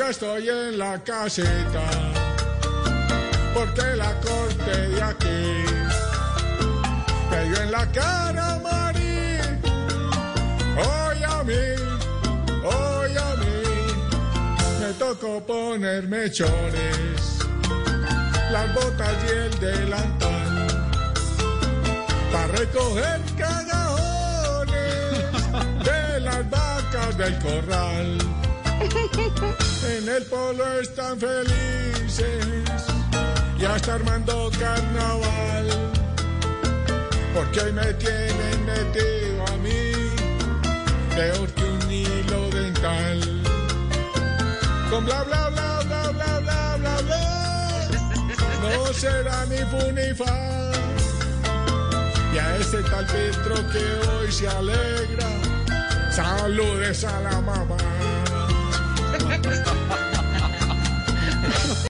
ya estoy en la caseta, porque la corte de aquí me dio en la cara, Mari. Hoy a mí, hoy a mí, me tocó ponerme chores, las botas y el delantal, para recoger cagajones de las vacas del corral. El polo están felices, ya está armando carnaval, porque hoy me tienen metido a mí, peor que un hilo dental. Con bla bla bla bla bla bla bla bla, no será ni fu ni fa. Y a ese tal Petro que hoy se alegra, saludes a la mamá.